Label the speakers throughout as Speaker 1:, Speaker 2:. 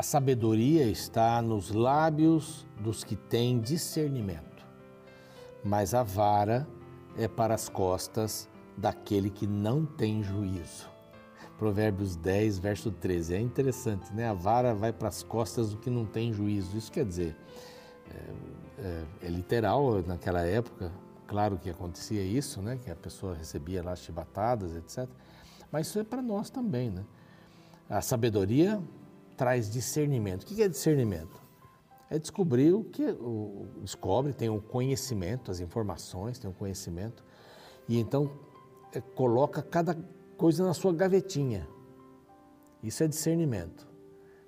Speaker 1: A sabedoria está nos lábios dos que têm discernimento, mas a vara é para as costas daquele que não tem juízo. Provérbios 10, verso 13. É interessante, né? A vara vai para as costas do que não tem juízo. Isso quer dizer, é, é, é literal naquela época, claro que acontecia isso, né? Que a pessoa recebia lá chibatadas, etc. Mas isso é para nós também, né? A sabedoria traz discernimento. O que é discernimento? É descobrir o que o, descobre, tem o conhecimento, as informações, tem o conhecimento, e então é, coloca cada coisa na sua gavetinha. Isso é discernimento.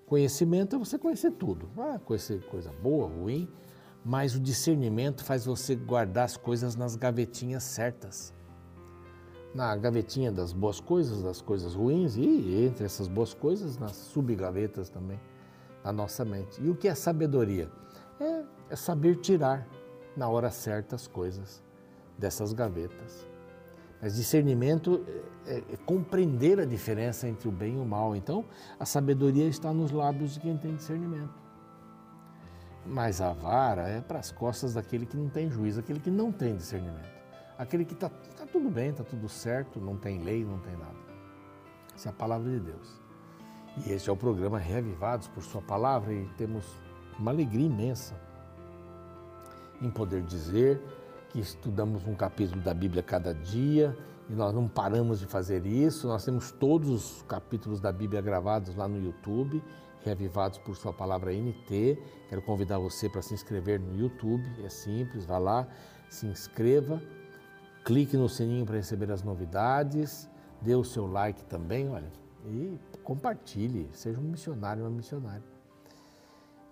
Speaker 1: Conhecimento é você conhecer tudo, ah, conhecer coisa boa, ruim, mas o discernimento faz você guardar as coisas nas gavetinhas certas na gavetinha das boas coisas, das coisas ruins e entre essas boas coisas nas subgavetas também da nossa mente. E o que é sabedoria? É, é saber tirar na hora certa as coisas dessas gavetas. Mas discernimento é, é, compreender a diferença entre o bem e o mal. Então, a sabedoria está nos lábios de quem tem discernimento. Mas a vara é para as costas daquele que não tem juízo, aquele que não tem discernimento. Aquele que está tá tudo bem, está tudo certo, não tem lei, não tem nada. Essa é a palavra de Deus. E este é o programa Reavivados por Sua Palavra e temos uma alegria imensa em poder dizer que estudamos um capítulo da Bíblia cada dia e nós não paramos de fazer isso. Nós temos todos os capítulos da Bíblia gravados lá no YouTube, Reavivados por Sua Palavra NT. Quero convidar você para se inscrever no YouTube, é simples, vá lá, se inscreva clique no sininho para receber as novidades, dê o seu like também, olha, e compartilhe, seja um missionário, uma missionária.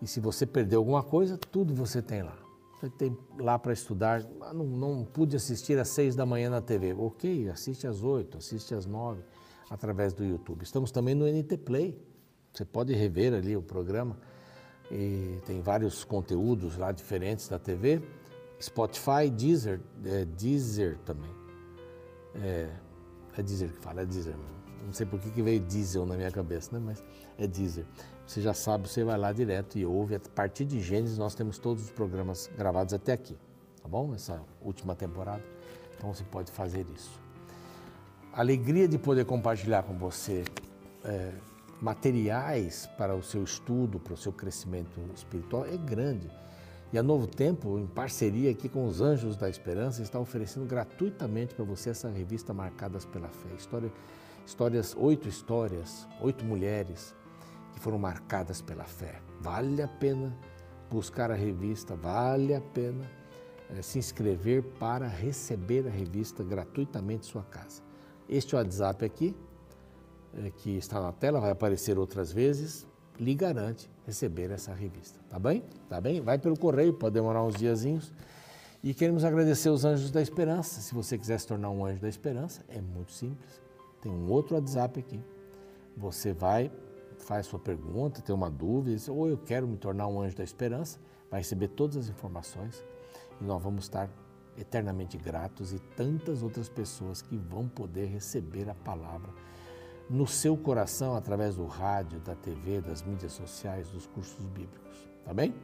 Speaker 1: E se você perdeu alguma coisa, tudo você tem lá. Você tem lá para estudar. Não, não pude assistir às seis da manhã na TV. Ok, assiste às oito, assiste às nove, através do YouTube. Estamos também no NT Play. Você pode rever ali o programa. E tem vários conteúdos lá diferentes da TV. Spotify, Deezer, é, Deezer também. É, é Deezer que fala, é Deezer. Não sei por que, veio diesel na minha cabeça, né? mas é Deezer. Você já sabe, você vai lá direto e ouve. A partir de Gênesis, nós temos todos os programas gravados até aqui, tá bom? Essa última temporada. Então você pode fazer isso. Alegria de poder compartilhar com você é, materiais para o seu estudo, para o seu crescimento espiritual é grande. E a Novo Tempo, em parceria aqui com os Anjos da Esperança, está oferecendo gratuitamente para você essa revista Marcadas pela Fé. História, histórias, oito histórias, oito mulheres que foram marcadas pela fé. Vale a pena buscar a revista, vale a pena é, se inscrever para receber a revista gratuitamente em sua casa. Este WhatsApp aqui, é, que está na tela, vai aparecer outras vezes, lhe garante receber essa revista, tá bem? Tá bem? Vai pelo correio, pode demorar uns diazinhos. E queremos agradecer os Anjos da Esperança. Se você quiser se tornar um Anjo da Esperança, é muito simples. Tem um outro WhatsApp aqui. Você vai, faz sua pergunta, tem uma dúvida, diz, ou eu quero me tornar um Anjo da Esperança, vai receber todas as informações e nós vamos estar eternamente gratos e tantas outras pessoas que vão poder receber a palavra no seu coração através do rádio, da TV, das mídias sociais, dos cursos bíblicos. Tá bem?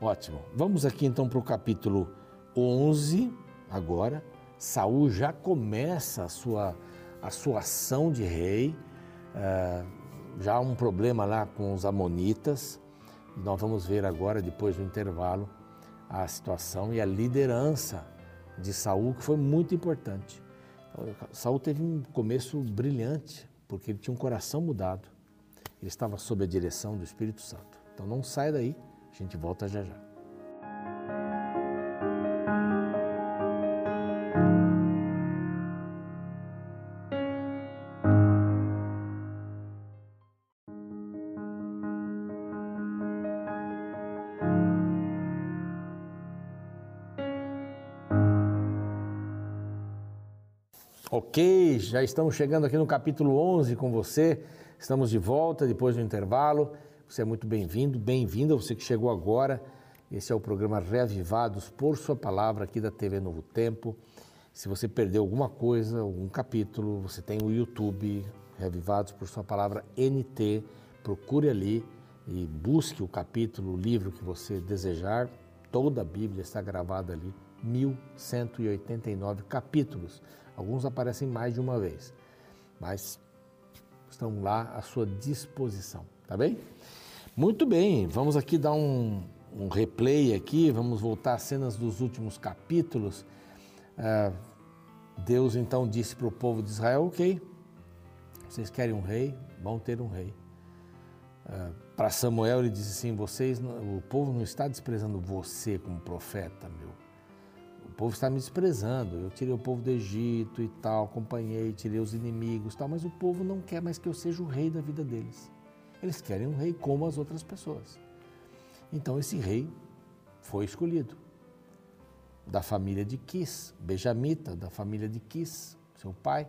Speaker 1: Ótimo. Vamos aqui então para o capítulo 11, agora. Saul já começa a sua, a sua ação de rei, uh, já há um problema lá com os amonitas. Nós vamos ver agora, depois do intervalo, a situação e a liderança de Saul, que foi muito importante. Saul teve um começo brilhante, porque ele tinha um coração mudado. Ele estava sob a direção do Espírito Santo. Então não sai daí, a gente volta já já. Ok, já estamos chegando aqui no capítulo 11 com você. Estamos de volta depois do intervalo. Você é muito bem-vindo, bem-vinda, você que chegou agora. Esse é o programa Reavivados por Sua Palavra aqui da TV Novo Tempo. Se você perdeu alguma coisa, algum capítulo, você tem o YouTube Reavivados por Sua Palavra NT. Procure ali e busque o capítulo, o livro que você desejar. Toda a Bíblia está gravada ali, 1189 capítulos. Alguns aparecem mais de uma vez, mas estão lá à sua disposição, tá bem? Muito bem, vamos aqui dar um, um replay aqui, vamos voltar às cenas dos últimos capítulos. Ah, Deus então disse para o povo de Israel, ok, vocês querem um rei, vão ter um rei. Ah, para Samuel ele disse assim, vocês, o povo não está desprezando você como profeta, meu. O povo está me desprezando. Eu tirei o povo do Egito e tal, acompanhei, tirei os inimigos e tal, mas o povo não quer mais que eu seja o rei da vida deles. Eles querem um rei como as outras pessoas. Então esse rei foi escolhido da família de Quis, Benjamita, da família de Quis, seu pai.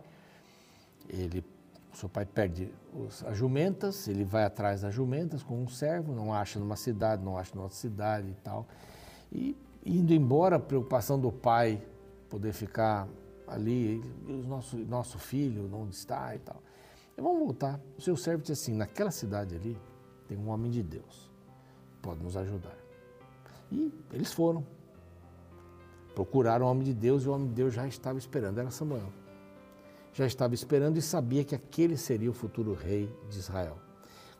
Speaker 1: Ele, seu pai perde os, as jumentas, ele vai atrás das jumentas com um servo, não acha numa cidade, não acha numa outra cidade e tal. E indo embora, a preocupação do pai poder ficar ali, o nosso, nosso filho, onde está e tal. E vamos voltar. O seu servo disse assim: naquela cidade ali tem um homem de Deus, pode nos ajudar. E eles foram. Procuraram o homem de Deus e o homem de Deus já estava esperando, era Samuel. Já estava esperando e sabia que aquele seria o futuro rei de Israel.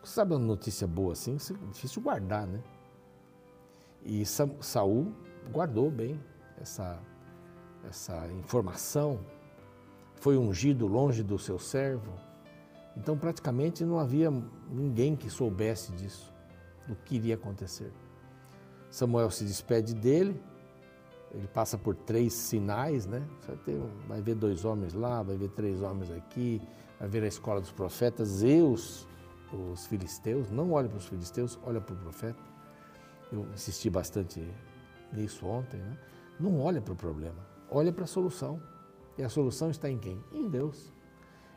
Speaker 1: Você sabe uma notícia boa assim? É difícil guardar, né? E Saul guardou bem essa, essa informação, foi ungido longe do seu servo. Então, praticamente não havia ninguém que soubesse disso, do que iria acontecer. Samuel se despede dele, ele passa por três sinais, né? Vai, ter, vai ver dois homens lá, vai ver três homens aqui, vai ver a escola dos profetas e os, os filisteus. Não olha para os filisteus, olha para o profeta. Eu insisti bastante nisso ontem, né? Não olha para o problema, olha para a solução. E a solução está em quem? Em Deus.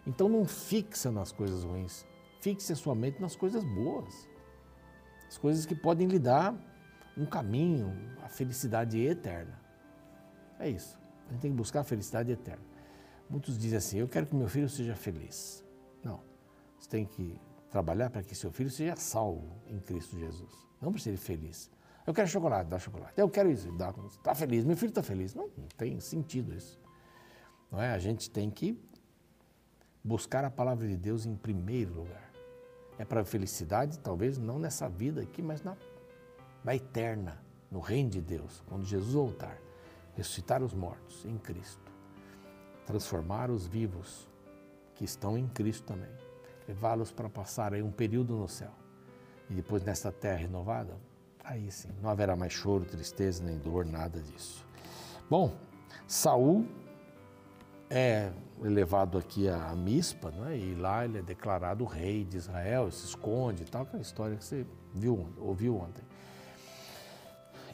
Speaker 1: Então não fixa nas coisas ruins, fixe a sua mente nas coisas boas. As coisas que podem lhe dar um caminho, a felicidade eterna. É isso. A gente tem que buscar a felicidade eterna. Muitos dizem assim: eu quero que meu filho seja feliz. Não. Você tem que trabalhar para que seu filho seja salvo em Cristo Jesus. Não para ser feliz. Eu quero chocolate, dá chocolate. Eu quero isso, dá. Está feliz, meu filho está feliz. Não, não tem sentido isso. Não é? A gente tem que buscar a palavra de Deus em primeiro lugar. É para a felicidade, talvez não nessa vida aqui, mas na, na eterna, no reino de Deus, quando Jesus voltar ressuscitar os mortos em Cristo, transformar os vivos que estão em Cristo também, levá-los para passar aí um período no céu e depois nesta terra renovada, aí sim, não haverá mais choro, tristeza nem dor, nada disso. Bom, Saul é levado aqui a Mispa, é? e lá ele é declarado rei de Israel, se esconde e tal, aquela história que você viu, ouviu ontem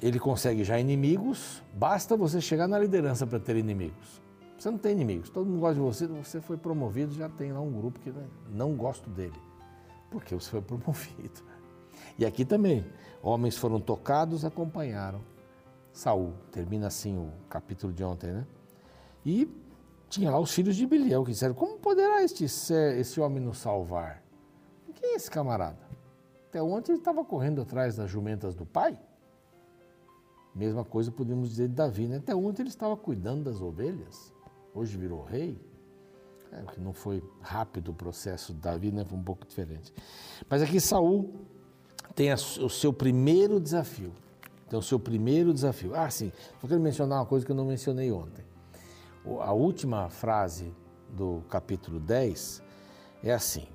Speaker 1: ele consegue já inimigos, basta você chegar na liderança para ter inimigos. Você não tem inimigos, todo mundo gosta de você, você foi promovido, já tem lá um grupo que né, não gosta dele, porque você foi promovido. E aqui também, homens foram tocados, acompanharam Saul. Termina assim o capítulo de ontem, né? E tinha lá os filhos de Biliel que disseram: Como poderá este, esse homem nos salvar? Quem é esse camarada? Até ontem ele estava correndo atrás das jumentas do pai. Mesma coisa podemos dizer de Davi, né? Até ontem ele estava cuidando das ovelhas, hoje virou rei. É, não foi rápido o processo de Davi, né? Foi um pouco diferente. Mas aqui Saul tem a, o seu primeiro desafio. Tem o seu primeiro desafio. Ah, sim, eu quero mencionar uma coisa que eu não mencionei ontem. A última frase do capítulo 10 é assim: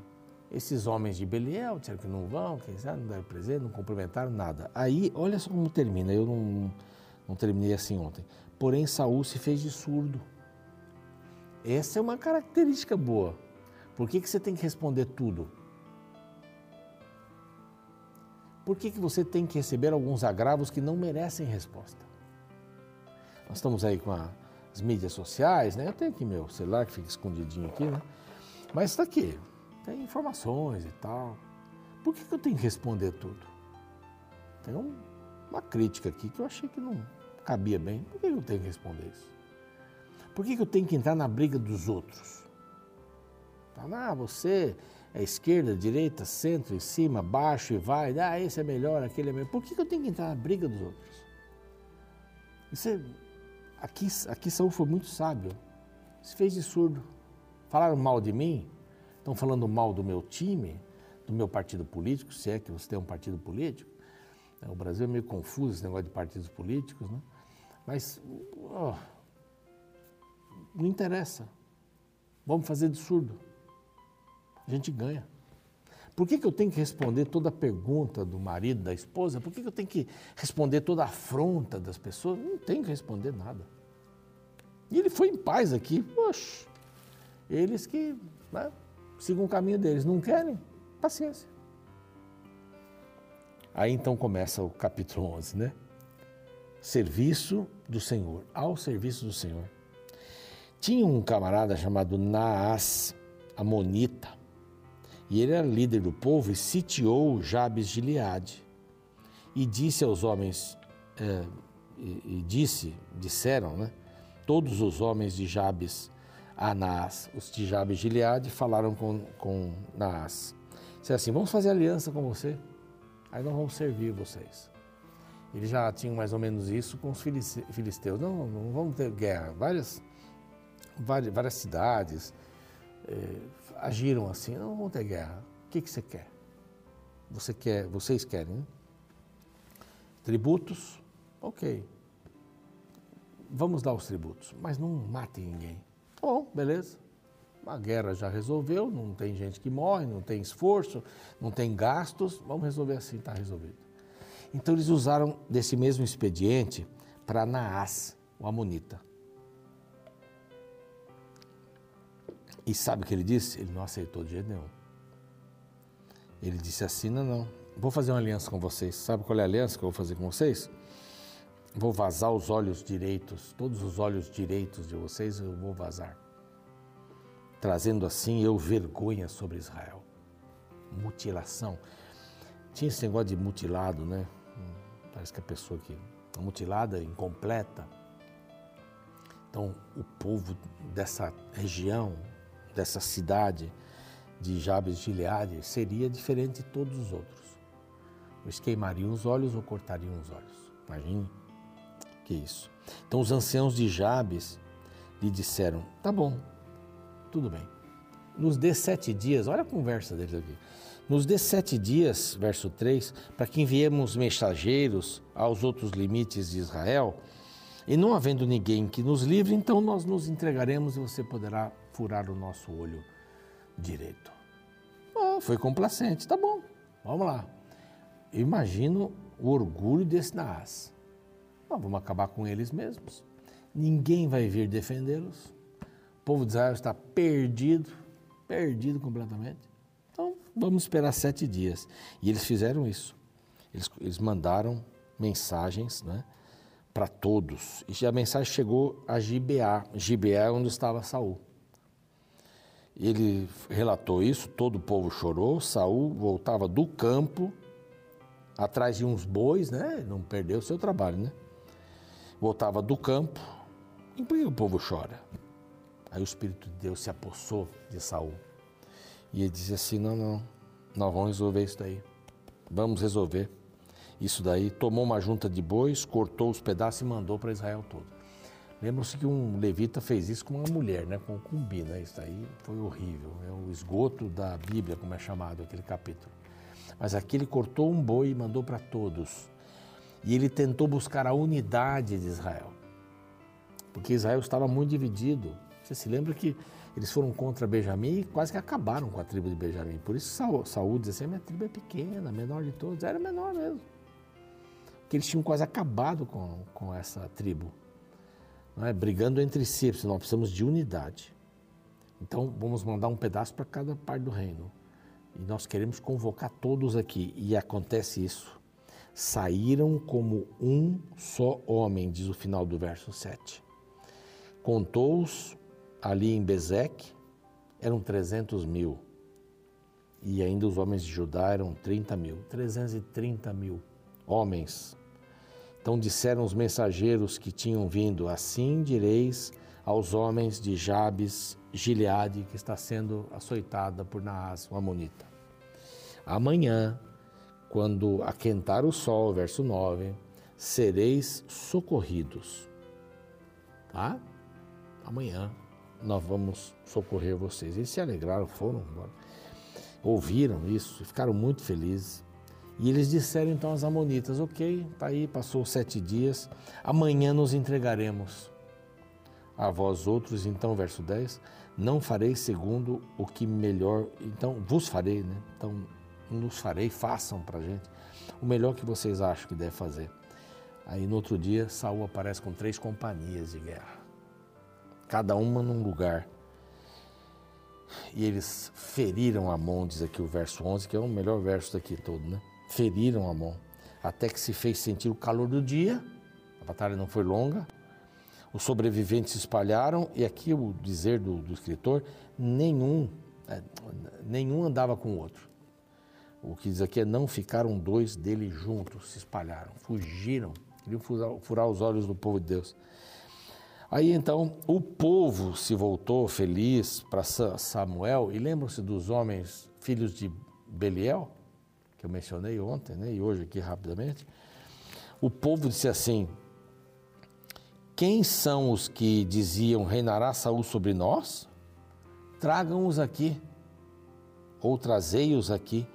Speaker 1: esses homens de Beliel disseram que não vão, que não deram presente, não cumprimentaram nada. Aí, olha só como termina. Eu não, não terminei assim ontem. Porém, Saul se fez de surdo. Essa é uma característica boa. Por que, que você tem que responder tudo? Por que, que você tem que receber alguns agravos que não merecem resposta? Nós estamos aí com a, as mídias sociais, né? Eu tenho aqui meu celular que fica escondidinho aqui, né? Mas está aqui tem informações e tal. Por que, que eu tenho que responder tudo? Tem um, uma crítica aqui que eu achei que não cabia bem. Por que eu tenho que responder isso? Por que, que eu tenho que entrar na briga dos outros? Fala, ah, você é esquerda, direita, centro, em cima, baixo e vai. Ah, esse é melhor, aquele é melhor. Por que, eu tenho que entrar na briga dos outros? Isso é, aqui, aqui Saul foi muito sábio. Se fez de surdo. Falaram mal de mim, estão falando mal do meu time, do meu partido político, se é que você tem um partido político. O Brasil é meio confuso esse negócio de partidos políticos, né? Mas oh, não interessa. Vamos fazer de surdo. A gente ganha. Por que, que eu tenho que responder toda pergunta do marido, da esposa? Por que, que eu tenho que responder toda afronta das pessoas? Não tenho que responder nada. E ele foi em paz aqui. Poxa, eles que né, sigam o caminho deles. Não querem? Paciência. Aí então começa o capítulo 11, né? Serviço do Senhor, ao serviço do Senhor. Tinha um camarada chamado Naas Amonita, e ele era líder do povo e sitiou Jabes de Gileade. E disse aos homens, é, e, e, disse, disseram, né? Todos os homens de Jabes a Naas, os de Jabes de Gileade, falaram com, com Naas. Disseram assim, vamos fazer aliança com você, aí nós vamos servir vocês. Eles já tinham mais ou menos isso com os filisteus. Não, não vamos ter guerra. Várias várias, várias cidades eh, agiram assim, não vão ter guerra. O que, que você quer? Você quer, vocês querem, né? Tributos, ok. Vamos dar os tributos, mas não matem ninguém. Tá bom, beleza. A guerra já resolveu, não tem gente que morre, não tem esforço, não tem gastos, vamos resolver assim, está resolvido. Então eles usaram desse mesmo expediente para Naás, o Amonita. E sabe o que ele disse? Ele não aceitou de jeito nenhum. Ele disse assim: não, vou fazer uma aliança com vocês. Sabe qual é a aliança que eu vou fazer com vocês? Vou vazar os olhos direitos, todos os olhos direitos de vocês eu vou vazar. Trazendo assim eu vergonha sobre Israel. Mutilação. Tinha esse negócio de mutilado, né? Parece que a pessoa que está mutilada, incompleta. Então, o povo dessa região, dessa cidade de Jabes de Gileade seria diferente de todos os outros. Eles queimariam os olhos ou cortariam os olhos. Imagine que isso. Então os anciãos de Jabes lhe disseram: Tá bom, tudo bem. Nos dê sete dias, olha a conversa deles aqui. Nos dê sete dias, verso 3, para que enviemos mensageiros aos outros limites de Israel, e não havendo ninguém que nos livre, então nós nos entregaremos e você poderá furar o nosso olho direito. Oh, foi complacente, tá bom, vamos lá. Eu imagino o orgulho desse Naas. Oh, vamos acabar com eles mesmos. Ninguém vai vir defendê-los. O povo de Israel está perdido, perdido completamente. Então, vamos esperar sete dias. E eles fizeram isso. Eles, eles mandaram mensagens né, para todos. E a mensagem chegou a Gibeá. Gibeá é onde estava Saul. Ele relatou isso, todo o povo chorou. Saul voltava do campo, atrás de uns bois, né? Não perdeu o seu trabalho, né? Voltava do campo. E por que o povo chora? Aí o Espírito de Deus se apossou de Saul. E ele disse assim: Não, não, nós vamos resolver isso daí. Vamos resolver isso daí. Tomou uma junta de bois, cortou os pedaços e mandou para Israel todo. Lembram-se que um levita fez isso com uma mulher, né, com concubina. Isso aí foi horrível. É o esgoto da Bíblia, como é chamado aquele capítulo. Mas aqui ele cortou um boi e mandou para todos. E ele tentou buscar a unidade de Israel. Porque Israel estava muito dividido. Você se lembra que eles foram contra Benjamim e quase que acabaram com a tribo de Benjamim. Por isso Saúl, Saúl dizia assim, minha tribo é pequena, menor de todos. Era menor mesmo. Porque eles tinham quase acabado com, com essa tribo é? brigando entre si, nós precisamos de unidade. Então, vamos mandar um pedaço para cada parte do reino. E nós queremos convocar todos aqui. E acontece isso. Saíram como um só homem, diz o final do verso 7. Contou-os ali em Bezeque, eram 300 mil. E ainda os homens de Judá eram 30 mil. 330 mil homens então disseram os mensageiros que tinham vindo: Assim direis aos homens de Jabes Gileade, que está sendo açoitada por Naas, o Amonita. Amanhã, quando aquentar o sol, verso 9, sereis socorridos. Tá? Amanhã nós vamos socorrer vocês. Eles se alegraram, foram embora. Ouviram isso, ficaram muito felizes. E eles disseram então aos Amonitas: Ok, tá aí, passou sete dias, amanhã nos entregaremos. A vós outros, então, verso 10, não farei segundo o que melhor, então vos farei, né? Então, nos farei, façam para a gente o melhor que vocês acham que deve fazer. Aí no outro dia, Saul aparece com três companhias de guerra, cada uma num lugar. E eles feriram Amon, diz aqui o verso 11, que é o melhor verso daqui todo, né? Feriram Amon, até que se fez sentir o calor do dia, a batalha não foi longa, os sobreviventes se espalharam, e aqui o dizer do, do escritor, nenhum, é, nenhum andava com o outro. O que diz aqui é não ficaram dois dele juntos, se espalharam, fugiram, queriam furar, furar os olhos do povo de Deus. Aí então o povo se voltou feliz para Samuel, e lembram-se dos homens filhos de Beliel, que eu mencionei ontem, né, e hoje aqui rapidamente. O povo disse assim: Quem são os que diziam reinará Saul sobre nós? Tragam-os aqui, ou trazei-os aqui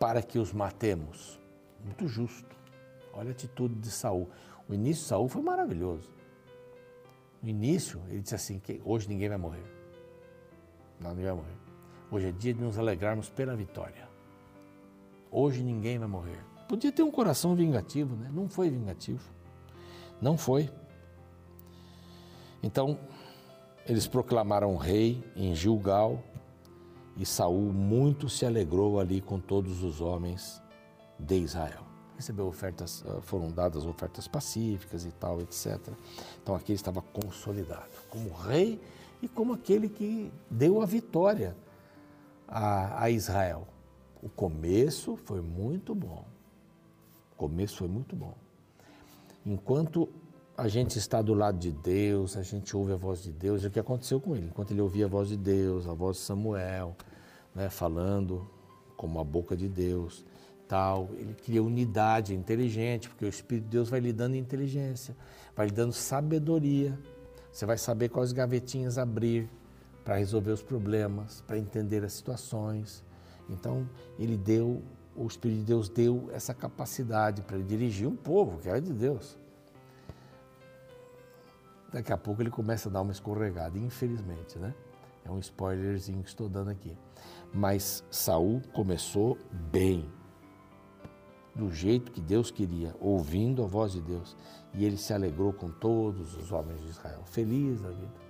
Speaker 1: para que os matemos. Muito justo. Olha a atitude de Saul. O início de Saul foi maravilhoso. No início, ele disse assim: que hoje ninguém vai morrer. Não, ninguém vai morrer. Hoje é dia de nos alegrarmos pela vitória. Hoje ninguém vai morrer. Podia ter um coração vingativo, né? Não foi vingativo. Não foi. Então, eles proclamaram rei em Gilgal, e Saul muito se alegrou ali com todos os homens de Israel. Recebeu ofertas, ah, foram dadas ofertas pacíficas e tal, etc. Então aqui ele estava consolidado como rei e como aquele que deu a vitória a, a Israel. O começo foi muito bom. O começo foi muito bom. Enquanto a gente está do lado de Deus, a gente ouve a voz de Deus, é o que aconteceu com ele. Enquanto ele ouvia a voz de Deus, a voz de Samuel, né, falando como a boca de Deus, tal, ele cria unidade inteligente, porque o Espírito de Deus vai lhe dando inteligência, vai lhe dando sabedoria. Você vai saber quais gavetinhas abrir para resolver os problemas, para entender as situações. Então, ele deu, o Espírito de Deus deu essa capacidade para ele dirigir um povo que era de Deus. Daqui a pouco ele começa a dar uma escorregada, infelizmente, né? É um spoilerzinho que estou dando aqui. Mas Saul começou bem, do jeito que Deus queria, ouvindo a voz de Deus. E ele se alegrou com todos os homens de Israel, feliz da vida.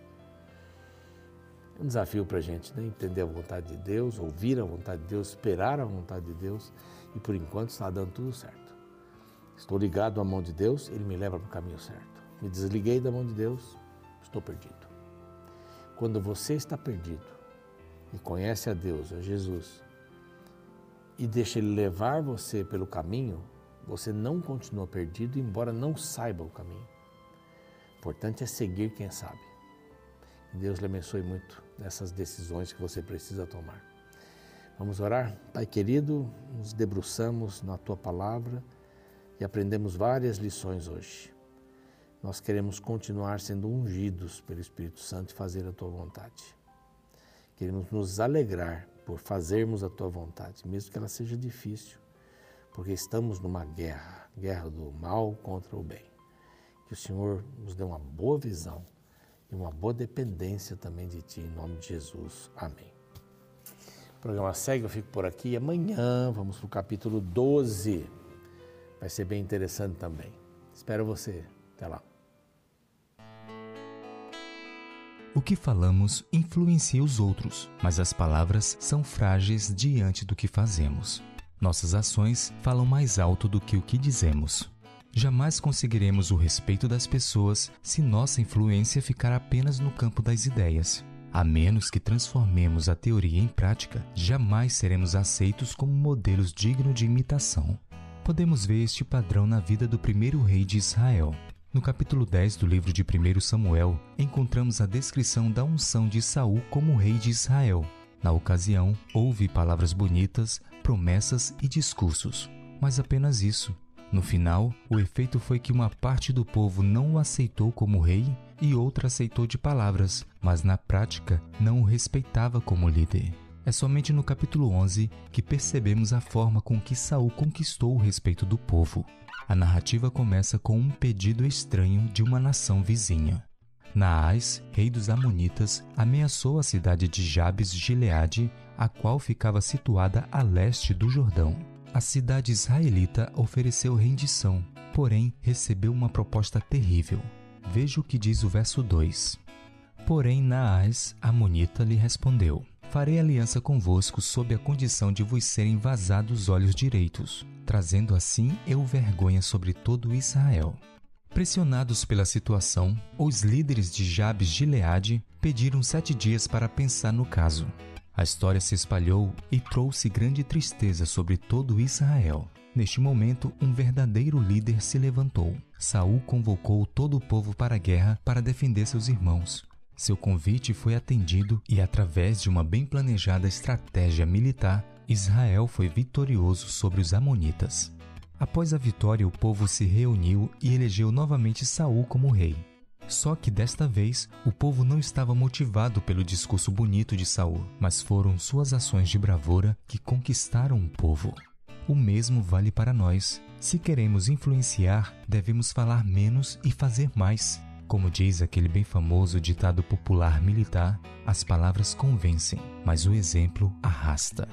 Speaker 1: É um desafio para a gente, né? entender a vontade de Deus, ouvir a vontade de Deus, esperar a vontade de Deus, e por enquanto está dando tudo certo. Estou ligado à mão de Deus, Ele me leva para o caminho certo me desliguei da mão de Deus, estou perdido. Quando você está perdido e conhece a Deus, a Jesus, e deixa Ele levar você pelo caminho, você não continua perdido, embora não saiba o caminho. O importante é seguir quem sabe. Deus lhe abençoe muito nessas decisões que você precisa tomar. Vamos orar? Pai querido, nos debruçamos na tua palavra e aprendemos várias lições hoje nós queremos continuar sendo ungidos pelo Espírito Santo e fazer a tua vontade. Queremos nos alegrar por fazermos a tua vontade, mesmo que ela seja difícil, porque estamos numa guerra guerra do mal contra o bem. Que o Senhor nos dê uma boa visão uma boa dependência também de Ti, em nome de Jesus. Amém. O programa segue, eu fico por aqui. Amanhã vamos para o capítulo 12. Vai ser bem interessante também. Espero você. Até lá.
Speaker 2: O que falamos influencia os outros, mas as palavras são frágeis diante do que fazemos. Nossas ações falam mais alto do que o que dizemos. Jamais conseguiremos o respeito das pessoas se nossa influência ficar apenas no campo das ideias. A menos que transformemos a teoria em prática, jamais seremos aceitos como modelos dignos de imitação. Podemos ver este padrão na vida do primeiro rei de Israel, No capítulo 10 do livro de 1 Samuel, encontramos a descrição da unção de Saul como rei de Israel. Na ocasião, houve palavras bonitas, promessas e discursos, mas apenas isso. No final, o efeito foi que uma parte do povo não o aceitou como rei e outra aceitou de palavras, mas na prática não o respeitava como líder. É somente no capítulo 11 que percebemos a forma com que Saul conquistou o respeito do povo. A narrativa começa com um pedido estranho de uma nação vizinha. Naás, rei dos Amonitas, ameaçou a cidade de Jabes Gileade, a qual ficava situada a leste do Jordão. A cidade israelita ofereceu rendição, porém recebeu uma proposta terrível. Veja o que diz o verso 2. Porém, Naás, Amonita, lhe respondeu: Farei aliança convosco sob a condição de vos serem vazados os olhos direitos, trazendo assim eu vergonha sobre todo Israel. Pressionados pela situação, os líderes de Jabes de Leade pediram sete dias para pensar no caso. A história se espalhou e trouxe grande tristeza sobre todo Israel. Neste momento, um verdadeiro líder se levantou. Saul convocou todo o povo para a guerra para defender seus irmãos. Seu convite foi atendido e, através de uma bem planejada estratégia militar, Israel foi vitorioso sobre os Amonitas. Após a vitória, o povo se reuniu e elegeu novamente Saul como rei. Só que desta vez, o povo não estava motivado pelo discurso bonito de Saul, mas foram suas ações de bravura que conquistaram o povo. O mesmo vale para nós. Se queremos influenciar, devemos falar menos e fazer mais. Como diz aquele bem famoso ditado popular militar, as palavras convencem, mas o exemplo arrasta.